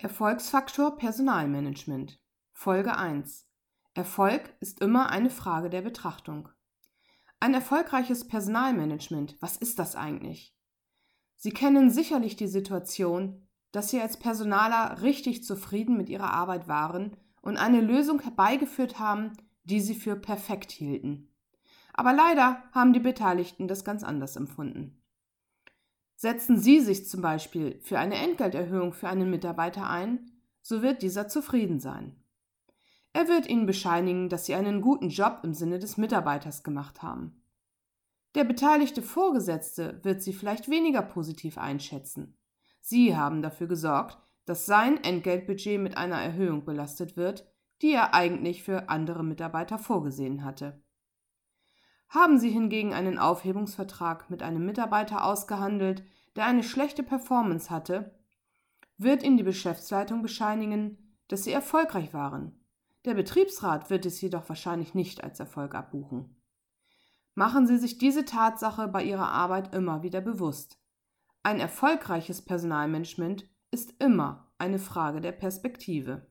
Erfolgsfaktor Personalmanagement Folge 1 Erfolg ist immer eine Frage der Betrachtung. Ein erfolgreiches Personalmanagement, was ist das eigentlich? Sie kennen sicherlich die Situation, dass Sie als Personaler richtig zufrieden mit Ihrer Arbeit waren und eine Lösung herbeigeführt haben, die Sie für perfekt hielten. Aber leider haben die Beteiligten das ganz anders empfunden. Setzen Sie sich zum Beispiel für eine Entgelterhöhung für einen Mitarbeiter ein, so wird dieser zufrieden sein. Er wird Ihnen bescheinigen, dass Sie einen guten Job im Sinne des Mitarbeiters gemacht haben. Der beteiligte Vorgesetzte wird Sie vielleicht weniger positiv einschätzen. Sie haben dafür gesorgt, dass sein Entgeltbudget mit einer Erhöhung belastet wird, die er eigentlich für andere Mitarbeiter vorgesehen hatte. Haben Sie hingegen einen Aufhebungsvertrag mit einem Mitarbeiter ausgehandelt, der eine schlechte Performance hatte, wird Ihnen die Geschäftsleitung bescheinigen, dass Sie erfolgreich waren. Der Betriebsrat wird es jedoch wahrscheinlich nicht als Erfolg abbuchen. Machen Sie sich diese Tatsache bei Ihrer Arbeit immer wieder bewusst. Ein erfolgreiches Personalmanagement ist immer eine Frage der Perspektive.